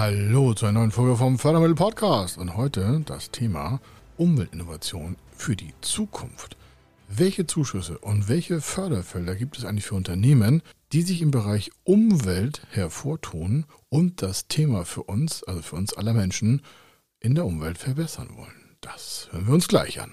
Hallo zu einer neuen Folge vom Fördermittel Podcast und heute das Thema Umweltinnovation für die Zukunft. Welche Zuschüsse und welche Förderfelder gibt es eigentlich für Unternehmen, die sich im Bereich Umwelt hervortun und das Thema für uns, also für uns aller Menschen, in der Umwelt verbessern wollen? Das hören wir uns gleich an.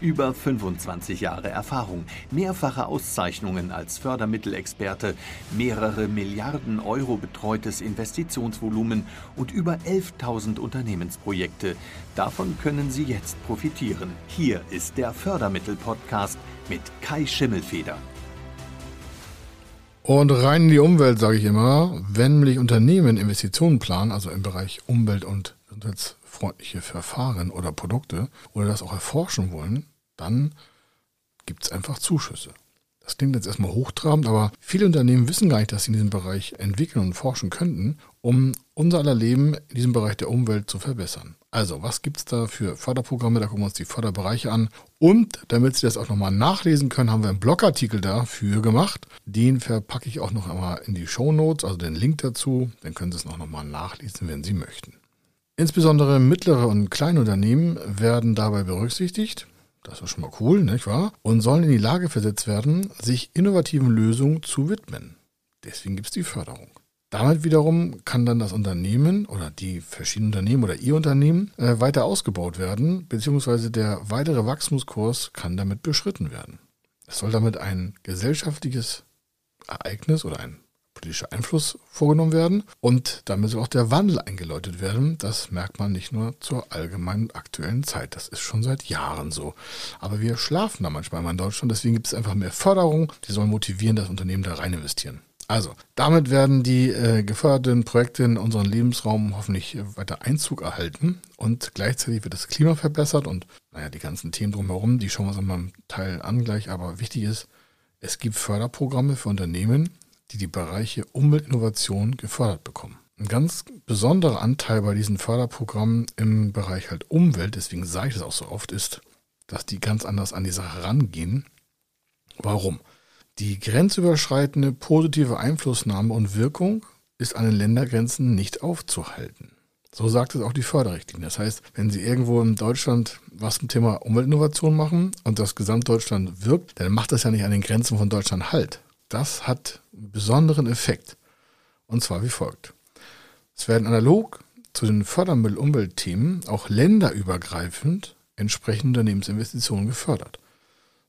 Über 25 Jahre Erfahrung, mehrfache Auszeichnungen als Fördermittelexperte, mehrere Milliarden Euro betreutes Investitionsvolumen und über 11.000 Unternehmensprojekte. Davon können Sie jetzt profitieren. Hier ist der Fördermittel-Podcast mit Kai Schimmelfeder. Und rein in die Umwelt, sage ich immer, wenn nämlich Unternehmen Investitionen planen, also im Bereich Umwelt und gesundheitsfreundliche Verfahren oder Produkte, oder das auch erforschen wollen, dann gibt es einfach Zuschüsse. Das klingt jetzt erstmal hochtrabend, aber viele Unternehmen wissen gar nicht, dass sie in diesem Bereich entwickeln und forschen könnten, um unser aller Leben in diesem Bereich der Umwelt zu verbessern. Also, was gibt es da für Förderprogramme? Da gucken wir uns die Förderbereiche an. Und damit Sie das auch nochmal nachlesen können, haben wir einen Blogartikel dafür gemacht. Den verpacke ich auch noch einmal in die Show Notes, also den Link dazu. Dann können Sie es noch einmal nachlesen, wenn Sie möchten. Insbesondere mittlere und kleine Unternehmen werden dabei berücksichtigt. Das ist schon mal cool, nicht wahr? Und sollen in die Lage versetzt werden, sich innovativen Lösungen zu widmen. Deswegen gibt es die Förderung. Damit wiederum kann dann das Unternehmen oder die verschiedenen Unternehmen oder Ihr Unternehmen äh, weiter ausgebaut werden, beziehungsweise der weitere Wachstumskurs kann damit beschritten werden. Es soll damit ein gesellschaftliches Ereignis oder ein politischer Einfluss vorgenommen werden und damit soll auch der Wandel eingeläutet werden. Das merkt man nicht nur zur allgemeinen aktuellen Zeit. Das ist schon seit Jahren so. Aber wir schlafen da manchmal in Deutschland. Deswegen gibt es einfach mehr Förderung. Die sollen motivieren, dass Unternehmen da rein investieren. Also, damit werden die äh, geförderten Projekte in unseren Lebensraum hoffentlich weiter Einzug erhalten und gleichzeitig wird das Klima verbessert und naja, die ganzen Themen drumherum, die schauen wir uns einmal im Teil an gleich, aber wichtig ist, es gibt Förderprogramme für Unternehmen, die die Bereiche Umweltinnovation gefördert bekommen. Ein ganz besonderer Anteil bei diesen Förderprogrammen im Bereich halt Umwelt, deswegen sage ich das auch so oft, ist, dass die ganz anders an die Sache rangehen. Warum? Die grenzüberschreitende positive Einflussnahme und Wirkung ist an den Ländergrenzen nicht aufzuhalten. So sagt es auch die Förderrichtlinie. Das heißt, wenn Sie irgendwo in Deutschland was zum Thema Umweltinnovation machen und das Gesamtdeutschland wirkt, dann macht das ja nicht an den Grenzen von Deutschland Halt. Das hat einen besonderen Effekt. Und zwar wie folgt. Es werden analog zu den Fördermittel-Umweltthemen auch länderübergreifend entsprechende Unternehmensinvestitionen gefördert,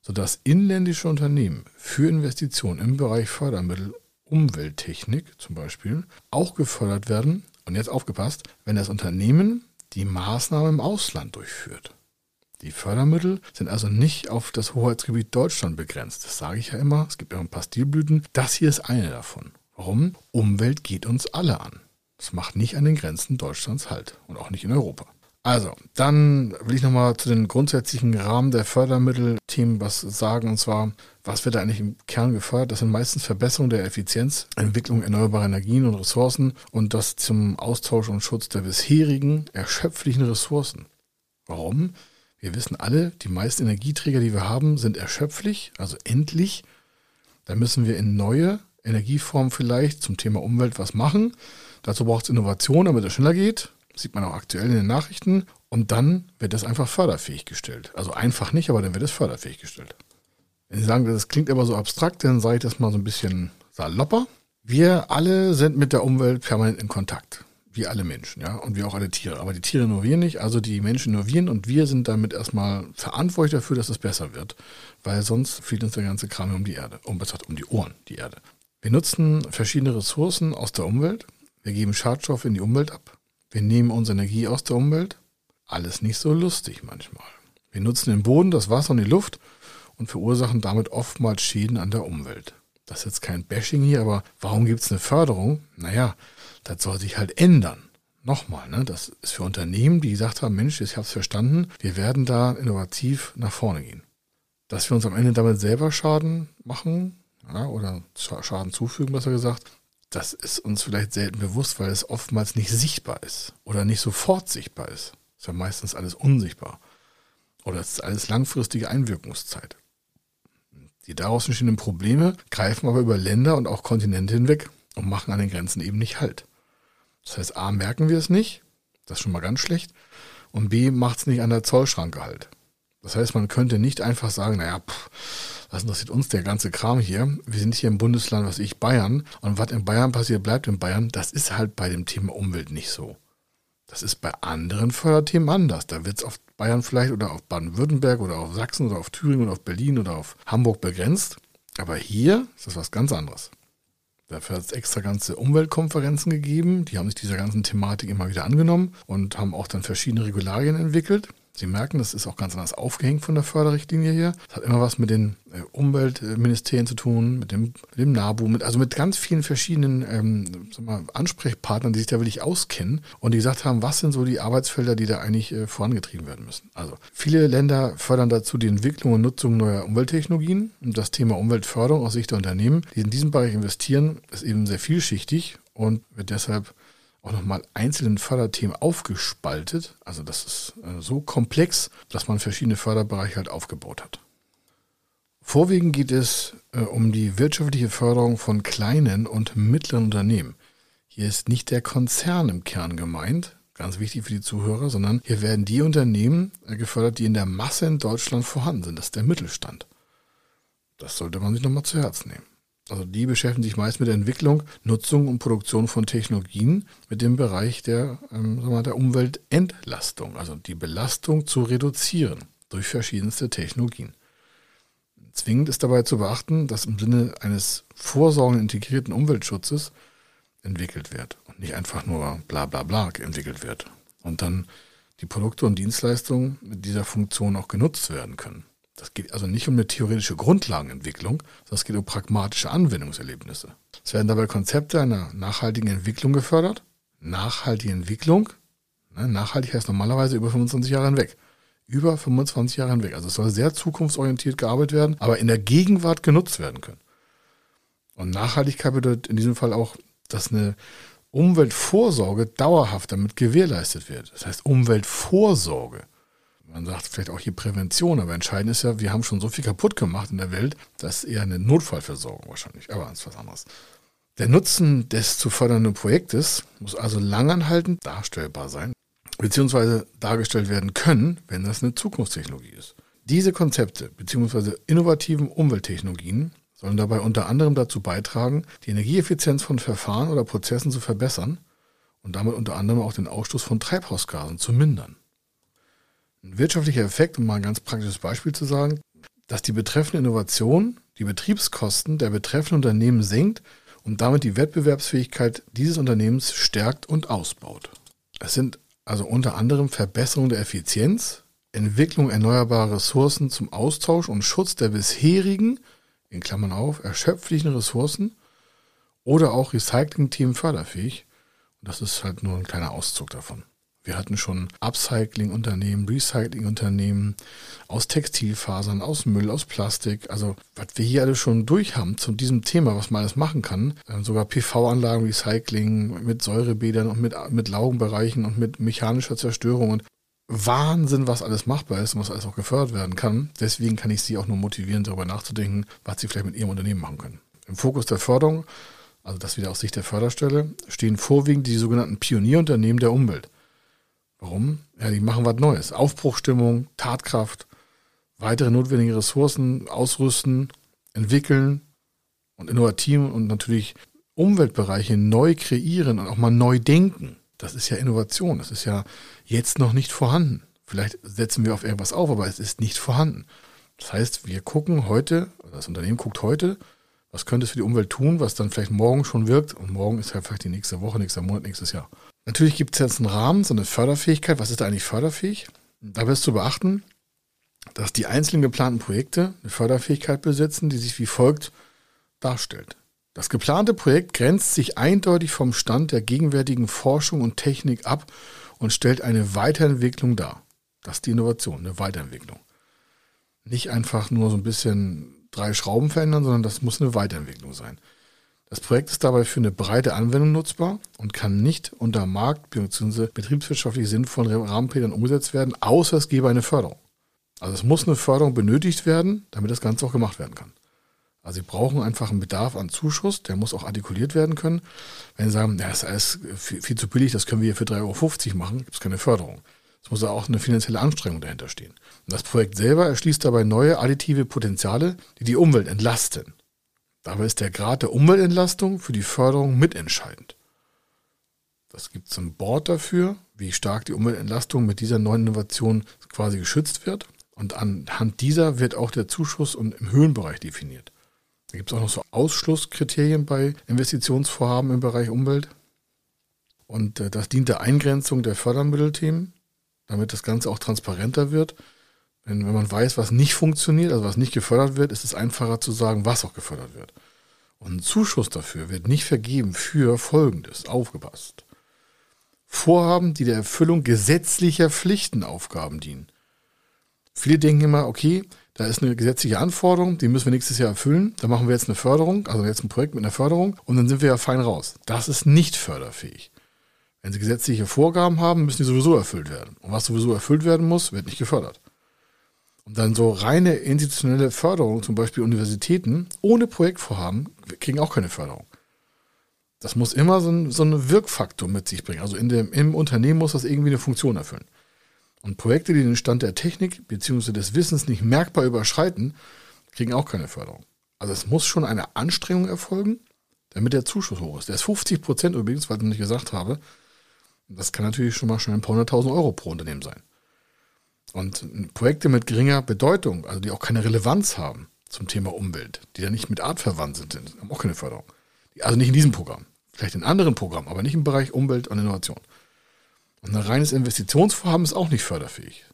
sodass inländische Unternehmen für Investitionen im Bereich Fördermittel Umwelttechnik zum Beispiel auch gefördert werden. Und jetzt aufgepasst, wenn das Unternehmen die Maßnahme im Ausland durchführt. Die Fördermittel sind also nicht auf das Hoheitsgebiet Deutschland begrenzt. Das sage ich ja immer. Es gibt ja ein paar Stilblüten. Das hier ist eine davon. Warum? Umwelt geht uns alle an. Das macht nicht an den Grenzen Deutschlands Halt und auch nicht in Europa. Also, dann will ich nochmal zu den grundsätzlichen Rahmen der Fördermittelthemen was sagen. Und zwar, was wird da eigentlich im Kern gefördert? Das sind meistens Verbesserungen der Effizienz, Entwicklung erneuerbarer Energien und Ressourcen und das zum Austausch und Schutz der bisherigen erschöpflichen Ressourcen. Warum? Wir wissen alle, die meisten Energieträger, die wir haben, sind erschöpflich, also endlich. Da müssen wir in neue Energieformen vielleicht zum Thema Umwelt was machen. Dazu braucht es Innovation, damit es schneller geht. Das sieht man auch aktuell in den Nachrichten. Und dann wird das einfach förderfähig gestellt. Also einfach nicht, aber dann wird es förderfähig gestellt. Wenn Sie sagen, das klingt aber so abstrakt, dann sage ich das mal so ein bisschen salopper. Wir alle sind mit der Umwelt permanent in Kontakt wie alle Menschen, ja, und wie auch alle Tiere. Aber die Tiere nur wir nicht, also die Menschen nur wir und wir sind damit erstmal verantwortlich dafür, dass es besser wird, weil sonst fehlt uns der ganze Kram um die Erde, um, um die Ohren, die Erde. Wir nutzen verschiedene Ressourcen aus der Umwelt, wir geben Schadstoffe in die Umwelt ab, wir nehmen unsere Energie aus der Umwelt, alles nicht so lustig manchmal. Wir nutzen den Boden, das Wasser und die Luft und verursachen damit oftmals Schäden an der Umwelt. Das ist jetzt kein Bashing hier, aber warum gibt es eine Förderung? Naja, das soll sich halt ändern. nochmal, ne, das ist für Unternehmen, die gesagt haben, Mensch, ich habe es verstanden, wir werden da innovativ nach vorne gehen. Dass wir uns am Ende damit selber Schaden machen ja, oder Schaden zufügen, besser gesagt, das ist uns vielleicht selten bewusst, weil es oftmals nicht sichtbar ist oder nicht sofort sichtbar ist. Ist ja meistens alles unsichtbar. Oder es ist alles langfristige Einwirkungszeit. Die daraus entstehenden Probleme greifen aber über Länder und auch Kontinente hinweg und machen an den Grenzen eben nicht Halt. Das heißt, A, merken wir es nicht, das ist schon mal ganz schlecht, und B, macht es nicht an der Zollschranke halt. Das heißt, man könnte nicht einfach sagen, naja, pff, was interessiert uns der ganze Kram hier? Wir sind hier im Bundesland, was ich, Bayern, und was in Bayern passiert, bleibt in Bayern. Das ist halt bei dem Thema Umwelt nicht so. Das ist bei anderen Förderthemen anders. Da wird es auf Bayern vielleicht oder auf Baden-Württemberg oder auf Sachsen oder auf Thüringen oder auf Berlin oder auf Hamburg begrenzt. Aber hier ist das was ganz anderes. Dafür hat es extra ganze Umweltkonferenzen gegeben. Die haben sich dieser ganzen Thematik immer wieder angenommen und haben auch dann verschiedene Regularien entwickelt. Sie merken, das ist auch ganz anders aufgehängt von der Förderrichtlinie hier. Das hat immer was mit den äh, Umweltministerien zu tun, mit dem, mit dem NABU, mit, also mit ganz vielen verschiedenen ähm, mal, Ansprechpartnern, die sich da wirklich auskennen und die gesagt haben, was sind so die Arbeitsfelder, die da eigentlich äh, vorangetrieben werden müssen. Also viele Länder fördern dazu die Entwicklung und Nutzung neuer Umwelttechnologien und das Thema Umweltförderung aus Sicht der Unternehmen, die in diesem Bereich investieren, ist eben sehr vielschichtig und wird deshalb auch nochmal einzelnen Förderthemen aufgespaltet. Also das ist äh, so komplex, dass man verschiedene Förderbereiche halt aufgebaut hat. Vorwiegend geht es äh, um die wirtschaftliche Förderung von kleinen und mittleren Unternehmen. Hier ist nicht der Konzern im Kern gemeint, ganz wichtig für die Zuhörer, sondern hier werden die Unternehmen äh, gefördert, die in der Masse in Deutschland vorhanden sind. Das ist der Mittelstand. Das sollte man sich nochmal zu Herzen nehmen. Also die beschäftigen sich meist mit der Entwicklung, Nutzung und Produktion von Technologien mit dem Bereich der, ähm, sagen wir mal, der Umweltentlastung, also die Belastung zu reduzieren durch verschiedenste Technologien. Zwingend ist dabei zu beachten, dass im Sinne eines vorsorgenden integrierten Umweltschutzes entwickelt wird und nicht einfach nur bla bla bla entwickelt wird und dann die Produkte und Dienstleistungen mit dieser Funktion auch genutzt werden können. Das geht also nicht um eine theoretische Grundlagenentwicklung, sondern es geht um pragmatische Anwendungserlebnisse. Es werden dabei Konzepte einer nachhaltigen Entwicklung gefördert. Nachhaltige Entwicklung, ne, nachhaltig heißt normalerweise über 25 Jahre hinweg. Über 25 Jahre hinweg. Also es soll sehr zukunftsorientiert gearbeitet werden, aber in der Gegenwart genutzt werden können. Und Nachhaltigkeit bedeutet in diesem Fall auch, dass eine Umweltvorsorge dauerhaft damit gewährleistet wird. Das heißt Umweltvorsorge man sagt vielleicht auch hier Prävention, aber entscheidend ist ja, wir haben schon so viel kaputt gemacht in der Welt, das ist eher eine Notfallversorgung wahrscheinlich, aber ist was anderes. Der Nutzen des zu fördernden Projektes muss also langanhaltend darstellbar sein, beziehungsweise dargestellt werden können, wenn das eine Zukunftstechnologie ist. Diese Konzepte beziehungsweise innovativen Umwelttechnologien sollen dabei unter anderem dazu beitragen, die Energieeffizienz von Verfahren oder Prozessen zu verbessern und damit unter anderem auch den Ausstoß von Treibhausgasen zu mindern. Ein wirtschaftlicher Effekt, um mal ein ganz praktisches Beispiel zu sagen, dass die betreffende Innovation die Betriebskosten der betreffenden Unternehmen senkt und damit die Wettbewerbsfähigkeit dieses Unternehmens stärkt und ausbaut. Es sind also unter anderem Verbesserung der Effizienz, Entwicklung erneuerbarer Ressourcen zum Austausch und Schutz der bisherigen, in Klammern auf, erschöpflichen Ressourcen oder auch Recycling-Themen förderfähig. Und das ist halt nur ein kleiner Auszug davon. Wir hatten schon Upcycling-Unternehmen, Recycling-Unternehmen aus Textilfasern, aus Müll, aus Plastik. Also was wir hier alles schon durch haben zu diesem Thema, was man alles machen kann. Ähm, sogar PV-Anlagen, Recycling mit Säurebädern und mit, mit Laugenbereichen und mit mechanischer Zerstörung und Wahnsinn, was alles machbar ist und was alles auch gefördert werden kann. Deswegen kann ich Sie auch nur motivieren, darüber nachzudenken, was Sie vielleicht mit Ihrem Unternehmen machen können. Im Fokus der Förderung, also das wieder aus Sicht der Förderstelle, stehen vorwiegend die sogenannten Pionierunternehmen der Umwelt. Warum? Ja, die machen was Neues. Aufbruchstimmung, Tatkraft, weitere notwendige Ressourcen ausrüsten, entwickeln und innovativ und natürlich Umweltbereiche neu kreieren und auch mal neu denken. Das ist ja Innovation. Das ist ja jetzt noch nicht vorhanden. Vielleicht setzen wir auf irgendwas auf, aber es ist nicht vorhanden. Das heißt, wir gucken heute, das Unternehmen guckt heute, was könnte es für die Umwelt tun, was dann vielleicht morgen schon wirkt und morgen ist ja vielleicht die nächste Woche, nächster Monat, nächstes Jahr. Natürlich gibt es jetzt einen Rahmen, so eine Förderfähigkeit. Was ist da eigentlich förderfähig? Dabei ist zu beachten, dass die einzelnen geplanten Projekte eine Förderfähigkeit besitzen, die sich wie folgt darstellt. Das geplante Projekt grenzt sich eindeutig vom Stand der gegenwärtigen Forschung und Technik ab und stellt eine Weiterentwicklung dar. Das ist die Innovation, eine Weiterentwicklung. Nicht einfach nur so ein bisschen drei Schrauben verändern, sondern das muss eine Weiterentwicklung sein. Das Projekt ist dabei für eine breite Anwendung nutzbar und kann nicht unter markt- bzw. betriebswirtschaftlich sinnvollen Rahmenplänen umgesetzt werden, außer es gebe eine Förderung. Also es muss eine Förderung benötigt werden, damit das Ganze auch gemacht werden kann. Also sie brauchen einfach einen Bedarf an Zuschuss, der muss auch artikuliert werden können. Wenn sie sagen, das ist viel, viel zu billig, das können wir hier für 3,50 Euro machen, gibt es keine Förderung. Es muss auch eine finanzielle Anstrengung dahinter stehen. Und das Projekt selber erschließt dabei neue additive Potenziale, die die Umwelt entlasten. Dabei ist der Grad der Umweltentlastung für die Förderung mitentscheidend. Das gibt es ein Board dafür, wie stark die Umweltentlastung mit dieser neuen Innovation quasi geschützt wird. Und anhand dieser wird auch der Zuschuss im Höhenbereich definiert. Da gibt es auch noch so Ausschlusskriterien bei Investitionsvorhaben im Bereich Umwelt. Und äh, das dient der Eingrenzung der Fördermittelthemen, damit das Ganze auch transparenter wird. Denn wenn man weiß, was nicht funktioniert, also was nicht gefördert wird, ist es einfacher zu sagen, was auch gefördert wird. Und ein Zuschuss dafür wird nicht vergeben für Folgendes. Aufgepasst. Vorhaben, die der Erfüllung gesetzlicher Pflichtenaufgaben dienen. Viele denken immer, okay, da ist eine gesetzliche Anforderung, die müssen wir nächstes Jahr erfüllen. Da machen wir jetzt eine Förderung, also jetzt ein Projekt mit einer Förderung und dann sind wir ja fein raus. Das ist nicht förderfähig. Wenn Sie gesetzliche Vorgaben haben, müssen die sowieso erfüllt werden. Und was sowieso erfüllt werden muss, wird nicht gefördert. Und dann so reine institutionelle Förderung, zum Beispiel Universitäten, ohne Projektvorhaben, kriegen auch keine Förderung. Das muss immer so ein, so ein Wirkfaktor mit sich bringen. Also in dem, im Unternehmen muss das irgendwie eine Funktion erfüllen. Und Projekte, die den Stand der Technik bzw. des Wissens nicht merkbar überschreiten, kriegen auch keine Förderung. Also es muss schon eine Anstrengung erfolgen, damit der Zuschuss hoch ist. Der ist 50 Prozent übrigens, weil ich nicht gesagt habe. Das kann natürlich schon mal schnell ein paar hunderttausend Euro pro Unternehmen sein. Und Projekte mit geringer Bedeutung, also die auch keine Relevanz haben zum Thema Umwelt, die da nicht mit Art verwandt sind, haben auch keine Förderung. Also nicht in diesem Programm, vielleicht in anderen Programmen, aber nicht im Bereich Umwelt und Innovation. Und ein reines Investitionsvorhaben ist auch nicht förderfähig.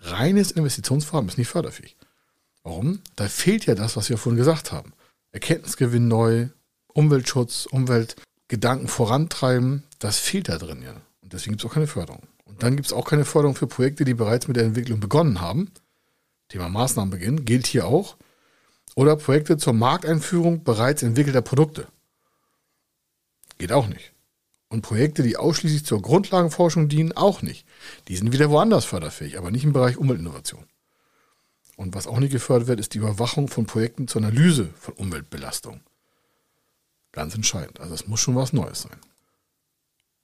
Reines Investitionsvorhaben ist nicht förderfähig. Warum? Da fehlt ja das, was wir vorhin gesagt haben. Erkenntnisgewinn neu, Umweltschutz, Umweltgedanken vorantreiben, das fehlt da drin ja. Und deswegen gibt es auch keine Förderung. Und dann gibt es auch keine Förderung für Projekte, die bereits mit der Entwicklung begonnen haben. Thema Maßnahmenbeginn gilt hier auch. Oder Projekte zur Markteinführung bereits entwickelter Produkte. Geht auch nicht. Und Projekte, die ausschließlich zur Grundlagenforschung dienen, auch nicht. Die sind wieder woanders förderfähig, aber nicht im Bereich Umweltinnovation. Und was auch nicht gefördert wird, ist die Überwachung von Projekten zur Analyse von Umweltbelastung. Ganz entscheidend. Also es muss schon was Neues sein.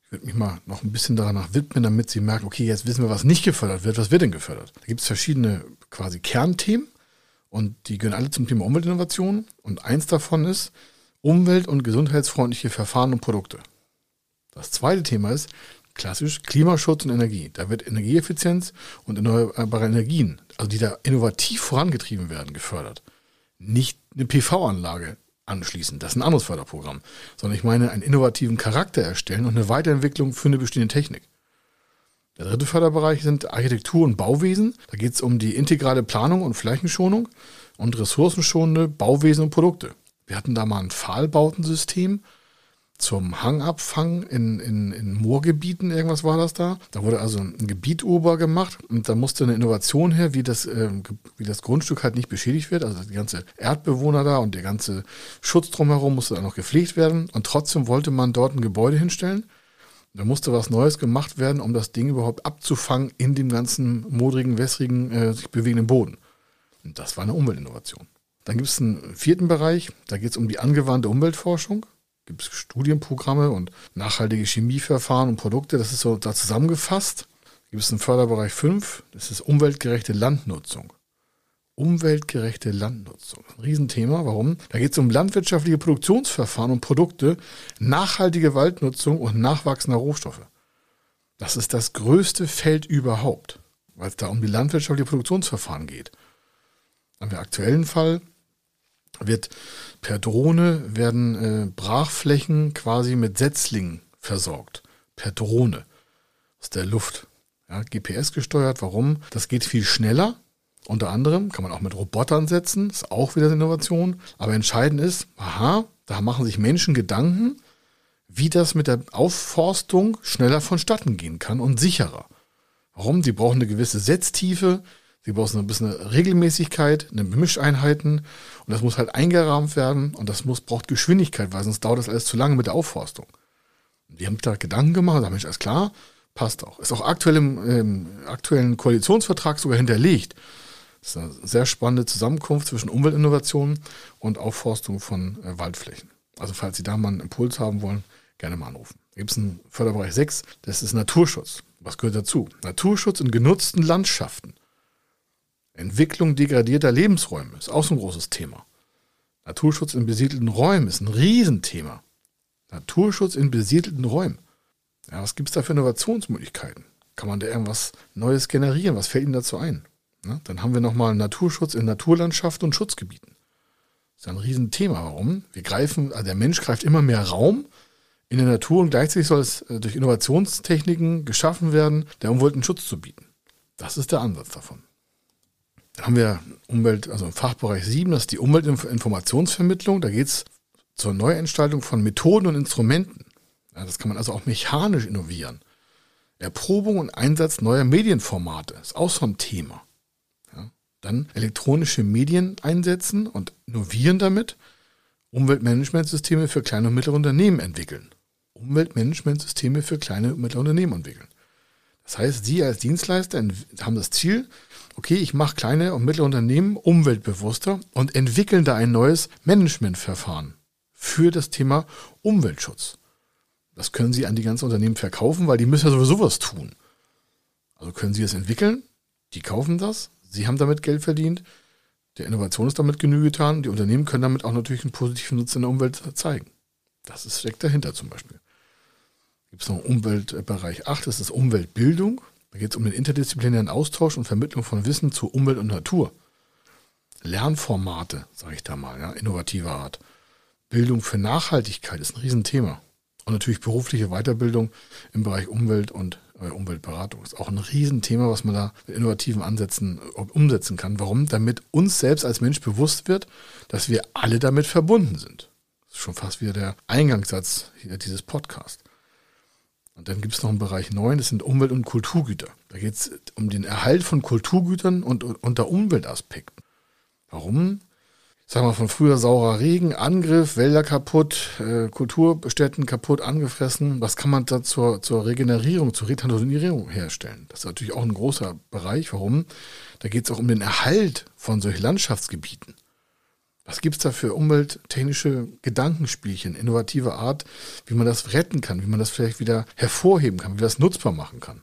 Ich würde mich mal noch ein bisschen danach widmen, damit Sie merken, okay, jetzt wissen wir, was nicht gefördert wird. Was wird denn gefördert? Da gibt es verschiedene quasi Kernthemen und die gehören alle zum Thema Umweltinnovation. Und eins davon ist umwelt- und gesundheitsfreundliche Verfahren und Produkte. Das zweite Thema ist klassisch Klimaschutz und Energie. Da wird Energieeffizienz und erneuerbare Energien, also die da innovativ vorangetrieben werden, gefördert. Nicht eine PV-Anlage anschließen, das ist ein anderes Förderprogramm, sondern ich meine einen innovativen Charakter erstellen und eine Weiterentwicklung für eine bestehende Technik. Der dritte Förderbereich sind Architektur und Bauwesen. Da geht es um die integrale Planung und Flächenschonung und ressourcenschonende Bauwesen und Produkte. Wir hatten da mal ein Pfahlbautensystem, zum Hangabfang in, in, in Moorgebieten, irgendwas war das da. Da wurde also ein Gebiet ober gemacht und da musste eine Innovation her, wie das, äh, wie das Grundstück halt nicht beschädigt wird. Also die ganze Erdbewohner da und der ganze Schutz drumherum musste dann noch gepflegt werden und trotzdem wollte man dort ein Gebäude hinstellen. Da musste was Neues gemacht werden, um das Ding überhaupt abzufangen in dem ganzen modrigen, wässrigen, äh, sich bewegenden Boden. Und das war eine Umweltinnovation. Dann gibt es einen vierten Bereich, da geht es um die angewandte Umweltforschung gibt es Studienprogramme und nachhaltige Chemieverfahren und Produkte. Das ist so da zusammengefasst. Gibt es einen Förderbereich 5, das ist umweltgerechte Landnutzung. Umweltgerechte Landnutzung. Ein Riesenthema. Warum? Da geht es um landwirtschaftliche Produktionsverfahren und Produkte, nachhaltige Waldnutzung und nachwachsender Rohstoffe. Das ist das größte Feld überhaupt, weil es da um die landwirtschaftliche Produktionsverfahren geht. Haben wir aktuellen Fall, wird per Drohne werden äh, Brachflächen quasi mit Setzlingen versorgt. Per Drohne. Aus der Luft. Ja, GPS gesteuert. Warum? Das geht viel schneller. Unter anderem kann man auch mit Robotern setzen. Ist auch wieder eine Innovation. Aber entscheidend ist, aha, Da machen sich Menschen Gedanken, wie das mit der Aufforstung schneller vonstatten gehen kann und sicherer. Warum? Sie brauchen eine gewisse Setztiefe, sie brauchen ein bisschen Regelmäßigkeit, eine Mischeinheiten und das muss halt eingerahmt werden und das muss, braucht Geschwindigkeit, weil sonst dauert das alles zu lange mit der Aufforstung. Die haben da Gedanken gemacht, da Mensch, alles klar, passt auch. Ist auch aktuell im ähm, aktuellen Koalitionsvertrag sogar hinterlegt. Das ist eine sehr spannende Zusammenkunft zwischen Umweltinnovation und Aufforstung von äh, Waldflächen. Also falls Sie da mal einen Impuls haben wollen, gerne mal anrufen. Da gibt es einen Förderbereich 6, das ist Naturschutz. Was gehört dazu? Naturschutz in genutzten Landschaften. Entwicklung degradierter Lebensräume ist auch so ein großes Thema. Naturschutz in besiedelten Räumen ist ein Riesenthema. Naturschutz in besiedelten Räumen. Ja, was gibt es da für Innovationsmöglichkeiten? Kann man da irgendwas Neues generieren? Was fällt Ihnen dazu ein? Ja, dann haben wir nochmal Naturschutz in Naturlandschaften und Schutzgebieten. Das ist ein Riesenthema. Warum? Wir greifen, also der Mensch greift immer mehr Raum in der Natur und gleichzeitig soll es äh, durch Innovationstechniken geschaffen werden, der Umwelt einen Schutz zu bieten. Das ist der Ansatz davon. Dann haben wir Umwelt, also im Fachbereich 7, das ist die Umweltinformationsvermittlung. Da geht es zur Neuentstallung von Methoden und Instrumenten. Ja, das kann man also auch mechanisch innovieren. Erprobung und Einsatz neuer Medienformate ist auch so ein Thema. Ja, dann elektronische Medien einsetzen und innovieren damit. Umweltmanagementsysteme für kleine und mittlere Unternehmen entwickeln. Umweltmanagementsysteme für kleine und mittlere Unternehmen entwickeln. Das heißt, Sie als Dienstleister haben das Ziel, okay, ich mache kleine und mittlere Unternehmen umweltbewusster und entwickeln da ein neues Managementverfahren für das Thema Umweltschutz. Das können Sie an die ganzen Unternehmen verkaufen, weil die müssen ja sowieso was tun. Also können Sie es entwickeln, die kaufen das, Sie haben damit Geld verdient, der Innovation ist damit Genüge getan, die Unternehmen können damit auch natürlich einen positiven Nutzen in der Umwelt zeigen. Das ist, steckt dahinter zum Beispiel. Gibt es noch Umweltbereich 8, das ist Umweltbildung. Da geht es um den interdisziplinären Austausch und Vermittlung von Wissen zu Umwelt und Natur. Lernformate, sage ich da mal, ja, innovativer Art. Bildung für Nachhaltigkeit ist ein Riesenthema. Und natürlich berufliche Weiterbildung im Bereich Umwelt und äh, Umweltberatung ist auch ein Riesenthema, was man da mit innovativen Ansätzen äh, umsetzen kann. Warum? Damit uns selbst als Mensch bewusst wird, dass wir alle damit verbunden sind. Das ist schon fast wieder der Eingangssatz dieses Podcasts. Und dann gibt es noch einen Bereich 9, das sind Umwelt- und Kulturgüter. Da geht es um den Erhalt von Kulturgütern und unter Umweltaspekten. Warum? Sagen wir von früher saurer Regen, Angriff, Wälder kaputt, äh, Kulturstätten kaputt, angefressen. Was kann man da zur, zur Regenerierung, zur Retanierung herstellen? Das ist natürlich auch ein großer Bereich. Warum? Da geht es auch um den Erhalt von solchen Landschaftsgebieten. Was gibt es da für umwelttechnische Gedankenspielchen, innovative Art, wie man das retten kann, wie man das vielleicht wieder hervorheben kann, wie man das nutzbar machen kann?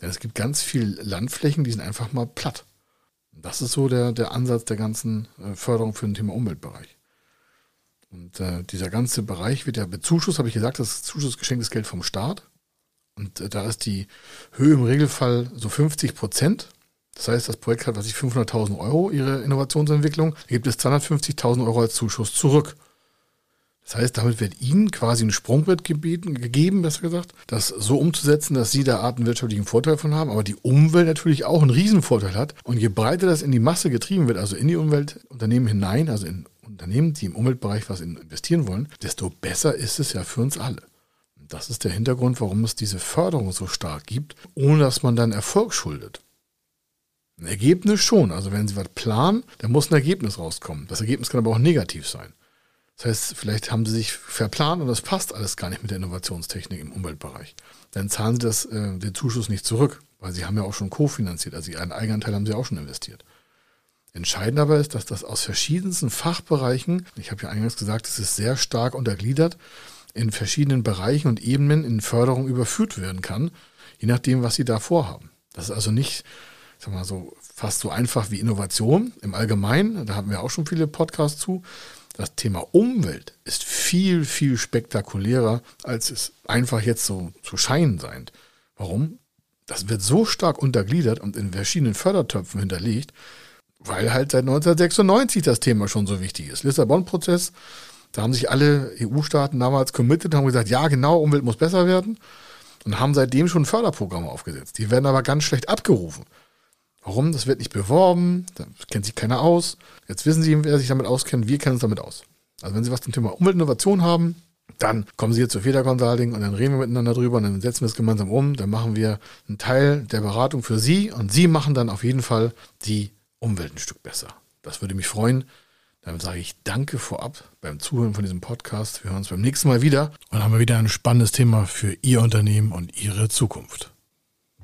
Denn es gibt ganz viele Landflächen, die sind einfach mal platt. Das ist so der, der Ansatz der ganzen äh, Förderung für ein Thema Umweltbereich. Und äh, dieser ganze Bereich wird ja bezuschusst, habe ich gesagt, das ist zuschussgeschenktes Geld vom Staat. Und äh, da ist die Höhe im Regelfall so 50 Prozent. Das heißt, das Projekt hat, was ich 500.000 Euro, ihre Innovationsentwicklung, da gibt es 250.000 Euro als Zuschuss zurück. Das heißt, damit wird Ihnen quasi ein Sprungbrett gebeten, gegeben, besser gesagt, das so umzusetzen, dass Sie da einen wirtschaftlichen Vorteil von haben, aber die Umwelt natürlich auch einen Riesenvorteil hat. Und je breiter das in die Masse getrieben wird, also in die Umweltunternehmen hinein, also in Unternehmen, die im Umweltbereich was investieren wollen, desto besser ist es ja für uns alle. Das ist der Hintergrund, warum es diese Förderung so stark gibt, ohne dass man dann Erfolg schuldet. Ein Ergebnis schon. Also wenn Sie was planen, dann muss ein Ergebnis rauskommen. Das Ergebnis kann aber auch negativ sein. Das heißt, vielleicht haben sie sich verplant und das passt alles gar nicht mit der Innovationstechnik im Umweltbereich. Dann zahlen sie das, äh, den Zuschuss nicht zurück, weil sie haben ja auch schon kofinanziert, also einen Eigenanteil haben sie auch schon investiert. Entscheidend aber ist, dass das aus verschiedensten Fachbereichen, ich habe ja eingangs gesagt, es ist sehr stark untergliedert, in verschiedenen Bereichen und Ebenen in Förderung überführt werden kann, je nachdem, was sie da vorhaben. Das ist also nicht, sag mal so, fast so einfach wie Innovation im Allgemeinen, da haben wir auch schon viele Podcasts zu, das Thema Umwelt ist viel, viel spektakulärer, als es einfach jetzt so zu scheinen scheint. Warum? Das wird so stark untergliedert und in verschiedenen Fördertöpfen hinterlegt, weil halt seit 1996 das Thema schon so wichtig ist. Lissabon-Prozess, da haben sich alle EU-Staaten damals committed, haben gesagt, ja genau, Umwelt muss besser werden und haben seitdem schon Förderprogramme aufgesetzt. Die werden aber ganz schlecht abgerufen. Warum? Das wird nicht beworben, da kennt sich keiner aus. Jetzt wissen Sie, wer sich damit auskennt, wir kennen uns damit aus. Also wenn Sie was zum Thema Umweltinnovation haben, dann kommen Sie hier zu Feder Consulting und dann reden wir miteinander drüber und dann setzen wir es gemeinsam um. Dann machen wir einen Teil der Beratung für Sie und Sie machen dann auf jeden Fall die Umwelt ein Stück besser. Das würde mich freuen. Damit sage ich danke vorab beim Zuhören von diesem Podcast. Wir hören uns beim nächsten Mal wieder und dann haben wir wieder ein spannendes Thema für Ihr Unternehmen und Ihre Zukunft.